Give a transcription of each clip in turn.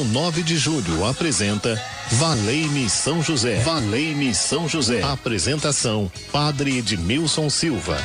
Rádio 9 de Julho apresenta Valei-me São José. Valei-me São José. Apresentação: Padre Edmilson Silva.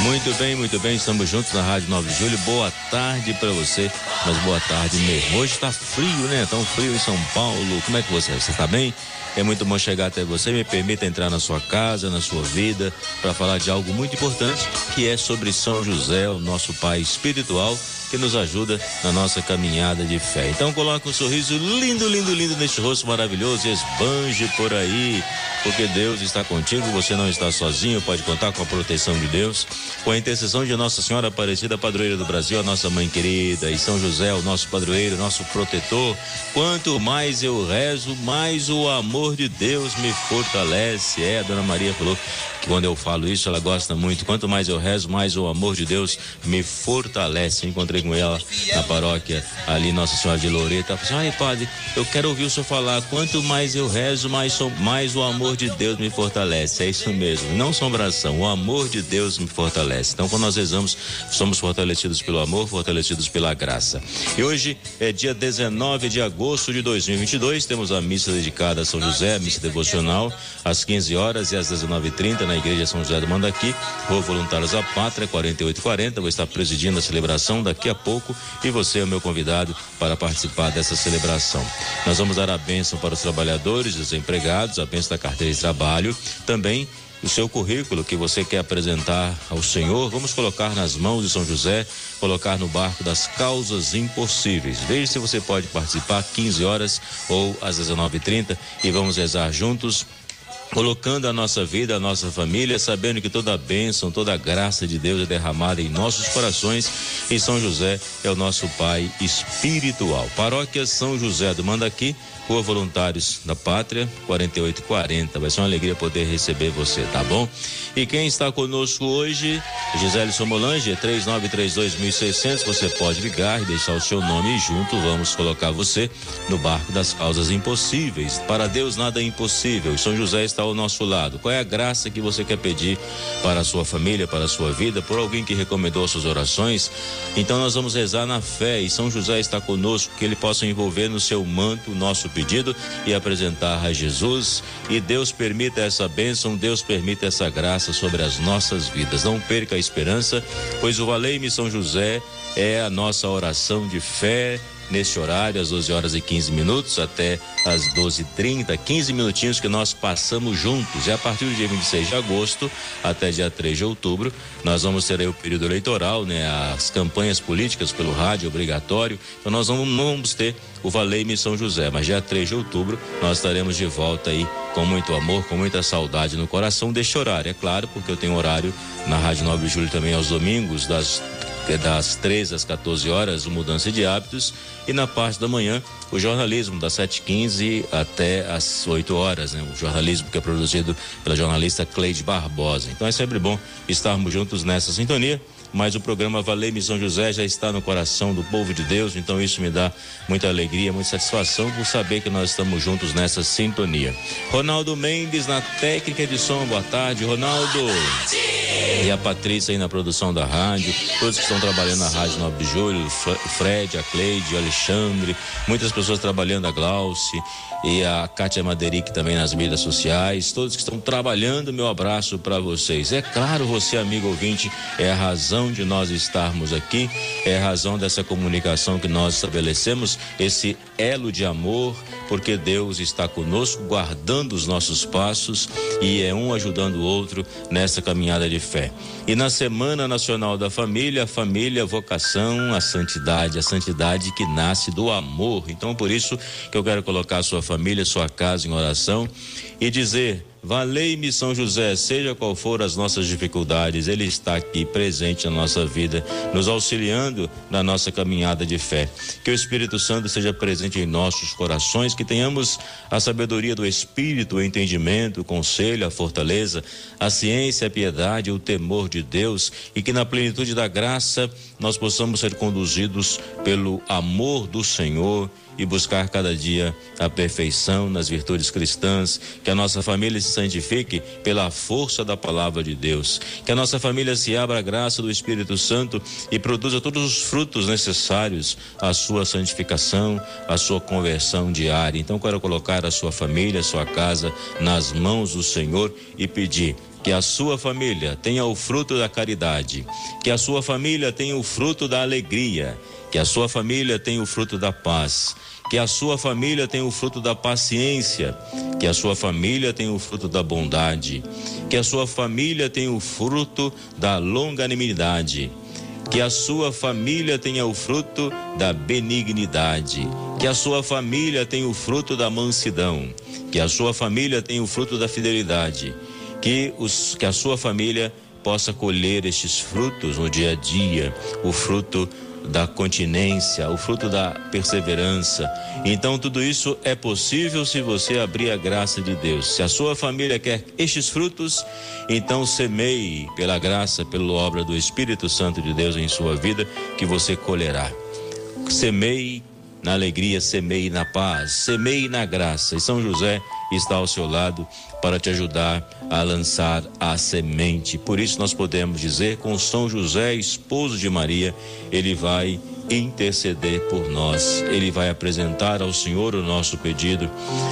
Muito bem, muito bem. Estamos juntos na Rádio 9 de Julho. Boa tarde para você, mas boa tarde mesmo. Hoje está frio, né? Tão frio em São Paulo. Como é que você? Você está bem? É muito bom chegar até você. Me permita entrar na sua casa, na sua vida, para falar de algo muito importante, que é sobre São José, o nosso pai espiritual que nos ajuda na nossa caminhada de fé. Então coloque um sorriso lindo, lindo, lindo neste rosto maravilhoso e esbanje por aí, porque Deus está contigo, você não está sozinho, pode contar com a proteção de Deus, com a intercessão de Nossa Senhora Aparecida, padroeira do Brasil, a nossa mãe querida, e São José, o nosso padroeiro, nosso protetor. Quanto mais eu rezo, mais o amor de Deus me fortalece. É, a Dona Maria falou quando eu falo isso, ela gosta muito. Quanto mais eu rezo, mais o amor de Deus me fortalece. Encontrei com ela na paróquia ali, Nossa Senhora de Loreto. Ela falou assim: ai, padre, eu quero ouvir o senhor falar. Quanto mais eu rezo, mais, sou, mais o amor de Deus me fortalece. É isso mesmo. Não sombração, o amor de Deus me fortalece. Então, quando nós rezamos, somos fortalecidos pelo amor, fortalecidos pela graça. E hoje é dia 19 de agosto de 2022. Temos a missa dedicada a São José, missa devocional, às 15 horas e às 19h30 na Igreja São José do Mandaqui. Rua Voluntários da Pátria, 4840. Vou estar presidindo a celebração daqui a pouco e você é o meu convidado para participar dessa celebração. Nós vamos dar a bênção para os trabalhadores, os empregados, a bênção da carteira de trabalho, também o seu currículo que você quer apresentar ao Senhor, vamos colocar nas mãos de São José, colocar no barco das causas impossíveis. Veja se você pode participar 15 horas ou às 19h30 e vamos rezar juntos colocando a nossa vida, a nossa família, sabendo que toda a bênção, toda a graça de Deus é derramada em nossos corações e São José é o nosso Pai espiritual. Paróquia São José do Mandaqui, Rua Voluntários da Pátria, 4840. Vai ser uma alegria poder receber você, tá bom? E quem está conosco hoje, Gisele Somolange, 3932.600. Você pode ligar e deixar o seu nome e junto vamos colocar você no barco das causas impossíveis. Para Deus nada é impossível. São José está ao nosso lado. Qual é a graça que você quer pedir para a sua família, para a sua vida, por alguém que recomendou suas orações? Então nós vamos rezar na fé e São José está conosco, que ele possa envolver no seu manto o nosso pedido e apresentar a Jesus. E Deus permita essa bênção, Deus permita essa graça sobre as nossas vidas. Não perca a esperança, pois o Valei-me São José é a nossa oração de fé neste horário, às 12 horas e 15 minutos, até às 12h30, 15 minutinhos que nós passamos juntos. E a partir do dia 26 de agosto até dia 3 de outubro, nós vamos ter aí o período eleitoral, né? As campanhas políticas pelo rádio obrigatório. Então nós vamos, não vamos ter o Valeime São José, mas dia 3 de outubro nós estaremos de volta aí com muito amor, com muita saudade no coração deste horário. É claro, porque eu tenho horário na Rádio 9 de Julho também aos domingos, das das 13 às 14 horas, o Mudança de Hábitos, e na parte da manhã, o jornalismo, das 7h15 até às 8 horas, né? O jornalismo que é produzido pela jornalista Cleide Barbosa. Então é sempre bom estarmos juntos nessa sintonia mas o programa Valer São José já está no coração do povo de Deus, então isso me dá muita alegria, muita satisfação por saber que nós estamos juntos nessa sintonia. Ronaldo Mendes na técnica de som, boa tarde, Ronaldo. E a Patrícia aí na produção da rádio, todos que estão trabalhando na Rádio 9 de Julho, o Fred, a Cleide, o Alexandre, muitas pessoas trabalhando, a Glauce e a Kátia Maderic também nas mídias sociais, todos que estão trabalhando, meu abraço para vocês. É claro, você, amigo ouvinte, é a razão de nós estarmos aqui, é a razão dessa comunicação que nós estabelecemos, esse elo de amor, porque Deus está conosco, guardando os nossos passos e é um ajudando o outro nessa caminhada de fé. E na Semana Nacional da Família, a família, a vocação, a santidade, a santidade que nasce do amor. Então, por isso que eu quero colocar a sua família, sua casa em oração e dizer: Valei-me São José, seja qual for as nossas dificuldades, Ele está aqui presente na nossa vida, nos auxiliando na nossa caminhada de fé. Que o Espírito Santo seja presente em nossos corações, que tenhamos a sabedoria do Espírito, o entendimento, o conselho, a fortaleza, a ciência, a piedade, o temor de Deus e que na plenitude da graça nós possamos ser conduzidos pelo amor do Senhor e buscar cada dia a perfeição nas virtudes cristãs, que a nossa família se santifique pela força da palavra de Deus, que a nossa família se abra à graça do Espírito Santo e produza todos os frutos necessários à sua santificação, à sua conversão diária. Então, quero colocar a sua família, a sua casa nas mãos do Senhor e pedir que a sua família tenha o fruto da caridade, que a sua família tenha o fruto da alegria, que a sua família tenha o fruto da paz, que a sua família tenha o fruto da paciência, que a sua família tenha o fruto da bondade, que a sua família tenha o fruto da longanimidade, que a sua família tenha o fruto da benignidade, que a sua família tenha o fruto da mansidão, que a sua família tenha o fruto da fidelidade que, os, que a sua família possa colher estes frutos no dia a dia, o fruto da continência, o fruto da perseverança. Então, tudo isso é possível se você abrir a graça de Deus. Se a sua família quer estes frutos, então semeie pela graça, pela obra do Espírito Santo de Deus em sua vida, que você colherá. Semeie na alegria, semeie na paz, semeie na graça. E São José está ao seu lado para te ajudar a lançar a semente. Por isso nós podemos dizer com São José, esposo de Maria, ele vai interceder por nós. Ele vai apresentar ao Senhor o nosso pedido.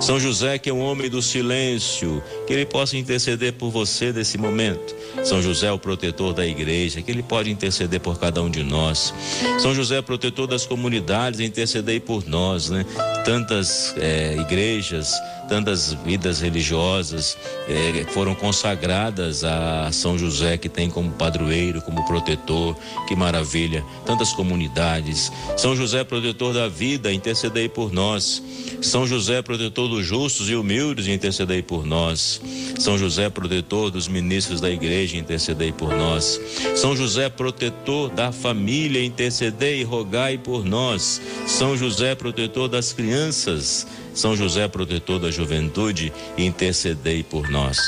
São José, que é um homem do silêncio, que ele possa interceder por você nesse momento. São José, o protetor da igreja, que ele pode interceder por cada um de nós. São José, protetor das comunidades, interceder por nós, né? Tantas é, igrejas tantas vidas religiosas eh, foram consagradas a São José, que tem como padroeiro, como protetor. Que maravilha! Tantas comunidades. São José, protetor da vida, intercedei por nós. São José, protetor dos justos e humildes, intercedei por nós. São José, protetor dos ministros da igreja, intercedei por nós. São José, protetor da família, intercedei e rogai por nós. São José, protetor das crianças, são José, protetor da juventude, intercedei por nós.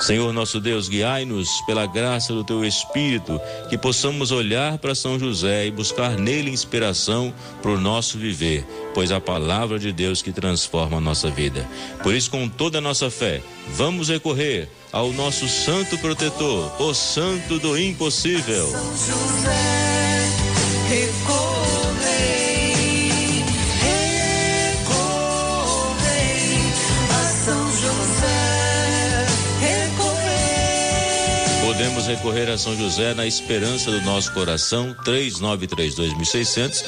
Senhor nosso Deus, guiai-nos pela graça do teu Espírito, que possamos olhar para São José e buscar nele inspiração para o nosso viver, pois a palavra de Deus que transforma a nossa vida. Por isso, com toda a nossa fé, vamos recorrer ao nosso santo protetor, o santo do impossível. São José, recorrer. Recorrer a São José na esperança do nosso coração, 3932.600.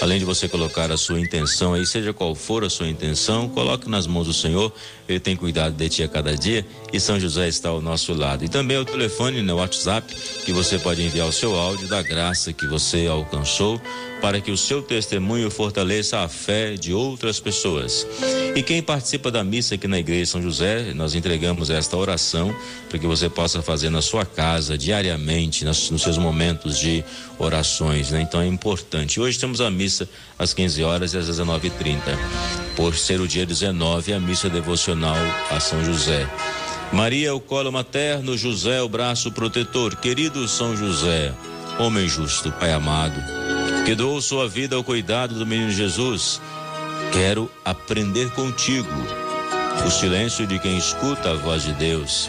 Além de você colocar a sua intenção aí, seja qual for a sua intenção, coloque nas mãos do Senhor. Ele tem cuidado de ti a cada dia e São José está ao nosso lado. E também o telefone no WhatsApp que você pode enviar o seu áudio da graça que você alcançou para que o seu testemunho fortaleça a fé de outras pessoas. E quem participa da missa aqui na Igreja São José, nós entregamos esta oração para que você possa fazer na sua casa, diariamente, nos seus momentos de orações. Né? Então é importante. Hoje temos a missa às 15 horas e às 19h30. Por ser o dia 19, a missa devocional a São José. Maria, o colo materno, José, o braço protetor. Querido São José, homem justo, Pai amado que doou sua vida ao cuidado do menino Jesus. Quero aprender contigo o silêncio de quem escuta a voz de Deus.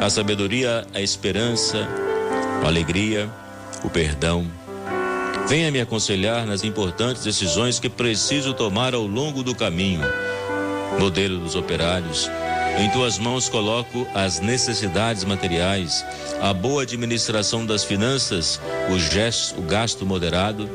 a sabedoria, a esperança, a alegria, o perdão. Venha me aconselhar nas importantes decisões que preciso tomar ao longo do caminho. Modelo dos operários, em tuas mãos coloco as necessidades materiais, a boa administração das finanças, o, gesto, o gasto moderado,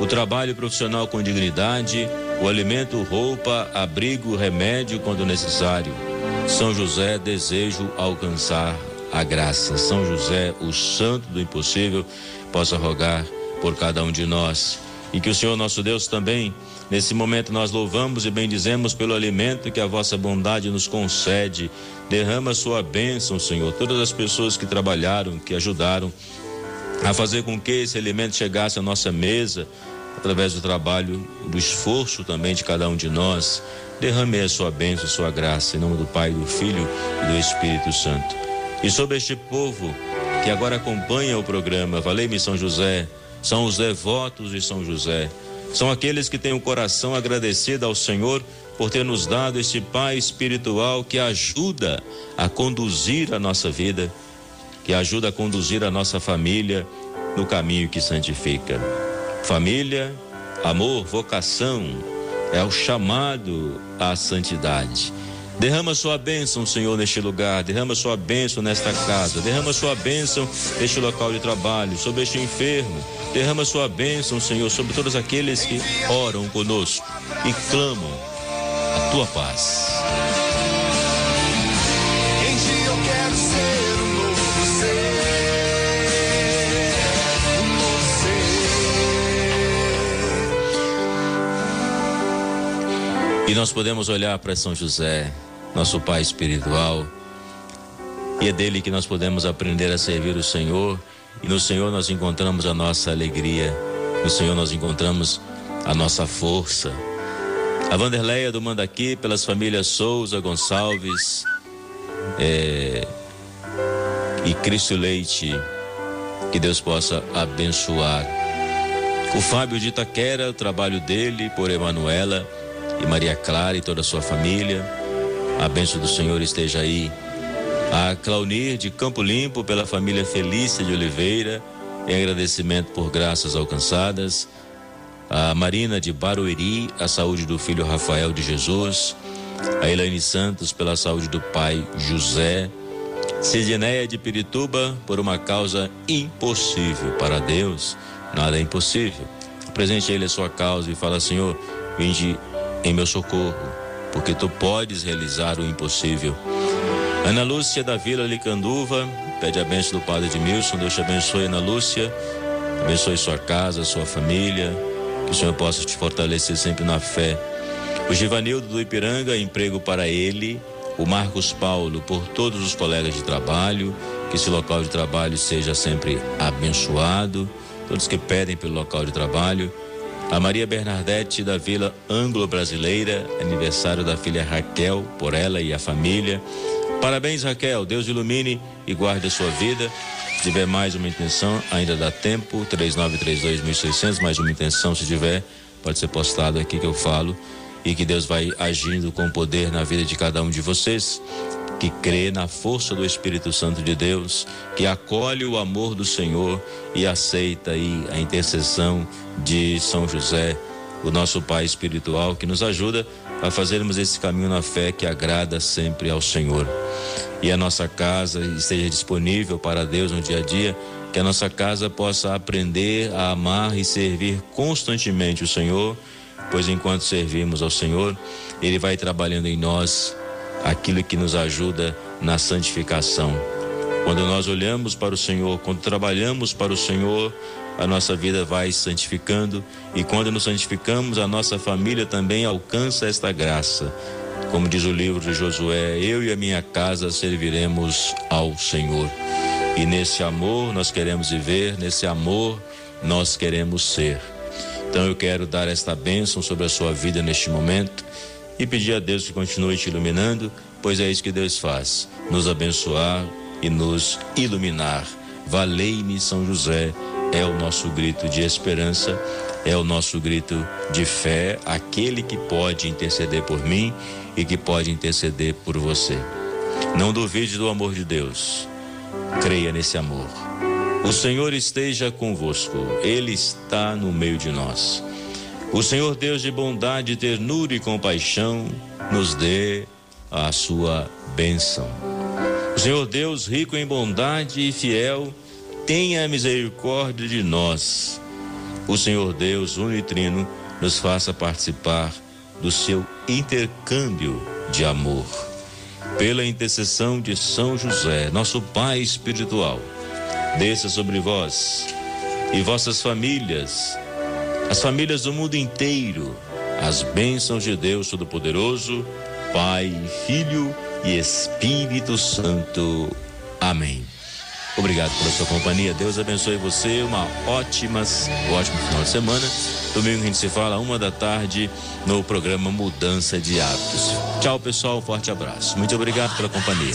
o trabalho profissional com dignidade, o alimento, roupa, abrigo, remédio quando necessário. São José, desejo alcançar a graça. São José, o santo do impossível, possa rogar por cada um de nós. E que o Senhor nosso Deus também, nesse momento, nós louvamos e bendizemos pelo alimento que a vossa bondade nos concede. Derrama sua bênção, Senhor. Todas as pessoas que trabalharam, que ajudaram a fazer com que esse alimento chegasse à nossa mesa, através do trabalho, do esforço também de cada um de nós. Derrame a sua bênção, a sua graça, em nome do Pai, do Filho e do Espírito Santo. E sobre este povo que agora acompanha o programa, Valei-me São José, são os devotos de São José. São aqueles que têm o coração agradecido ao Senhor por ter nos dado este Pai espiritual que ajuda a conduzir a nossa vida, que ajuda a conduzir a nossa família no caminho que santifica. Família, amor, vocação é o chamado à santidade. Derrama sua bênção, Senhor, neste lugar. Derrama sua bênção nesta casa. Derrama sua bênção neste local de trabalho, sobre este enfermo. Derrama sua bênção, Senhor, sobre todos aqueles que oram conosco e clamam a tua paz. E nós podemos olhar para São José nosso Pai espiritual. E é dele que nós podemos aprender a servir o Senhor. E no Senhor nós encontramos a nossa alegria. No Senhor nós encontramos a nossa força. A Vanderleia do Mandaqui, pelas famílias Souza, Gonçalves é, e Cristo Leite, que Deus possa abençoar. O Fábio de Itaquera, o trabalho dele por Emanuela e Maria Clara e toda a sua família. A bênção do Senhor esteja aí. A Claunir de Campo Limpo, pela família Felícia de Oliveira, em agradecimento por graças alcançadas. A Marina de Barueri, a saúde do filho Rafael de Jesus. A Elaine Santos, pela saúde do pai José. Sidneia de Pirituba, por uma causa impossível para Deus, nada é impossível. Apresente a ele a sua causa e fala, Senhor, vinde em meu socorro porque tu podes realizar o impossível. Ana Lúcia da Vila Licanduva, pede a bênção do Padre Edmilson, Deus te abençoe, Ana Lúcia, abençoe sua casa, sua família, que o Senhor possa te fortalecer sempre na fé. O Givanildo do Ipiranga, emprego para ele, o Marcos Paulo, por todos os colegas de trabalho, que esse local de trabalho seja sempre abençoado, todos que pedem pelo local de trabalho, a Maria Bernadette da Vila Anglo-Brasileira, aniversário da filha Raquel, por ela e a família. Parabéns, Raquel. Deus ilumine e guarde a sua vida. Se tiver mais uma intenção, ainda dá tempo. 3932.600, mais uma intenção, se tiver, pode ser postado aqui que eu falo. E que Deus vai agindo com poder na vida de cada um de vocês que crê na força do Espírito Santo de Deus, que acolhe o amor do Senhor e aceita aí a intercessão de São José, o nosso Pai espiritual, que nos ajuda a fazermos esse caminho na fé que agrada sempre ao Senhor. E a nossa casa esteja disponível para Deus no dia a dia, que a nossa casa possa aprender a amar e servir constantemente o Senhor, pois enquanto servimos ao Senhor, Ele vai trabalhando em nós aquilo que nos ajuda na santificação. Quando nós olhamos para o Senhor, quando trabalhamos para o Senhor, a nossa vida vai santificando e quando nos santificamos, a nossa família também alcança esta graça. Como diz o livro de Josué, eu e a minha casa serviremos ao Senhor. E nesse amor nós queremos viver, nesse amor nós queremos ser. Então eu quero dar esta bênção sobre a sua vida neste momento e pedir a Deus que continue te iluminando, pois é isso que Deus faz: nos abençoar e nos iluminar. Valei-me, São José, é o nosso grito de esperança, é o nosso grito de fé, aquele que pode interceder por mim e que pode interceder por você. Não duvide do amor de Deus, creia nesse amor. O Senhor esteja convosco, Ele está no meio de nós. O Senhor Deus de bondade, ternura e compaixão nos dê a sua bênção. O Senhor Deus, rico em bondade e fiel, tenha misericórdia de nós. O Senhor Deus unitrino nos faça participar do seu intercâmbio de amor. Pela intercessão de São José, nosso Pai espiritual, desça sobre vós e vossas famílias, as famílias do mundo inteiro, as bênçãos de Deus Todo-Poderoso, Pai, Filho e Espírito Santo. Amém. Obrigado pela sua companhia. Deus abençoe você. Uma ótima, um ótimo final de semana. Domingo a gente se fala uma da tarde no programa Mudança de Hábitos. Tchau, pessoal. Um forte abraço. Muito obrigado pela companhia.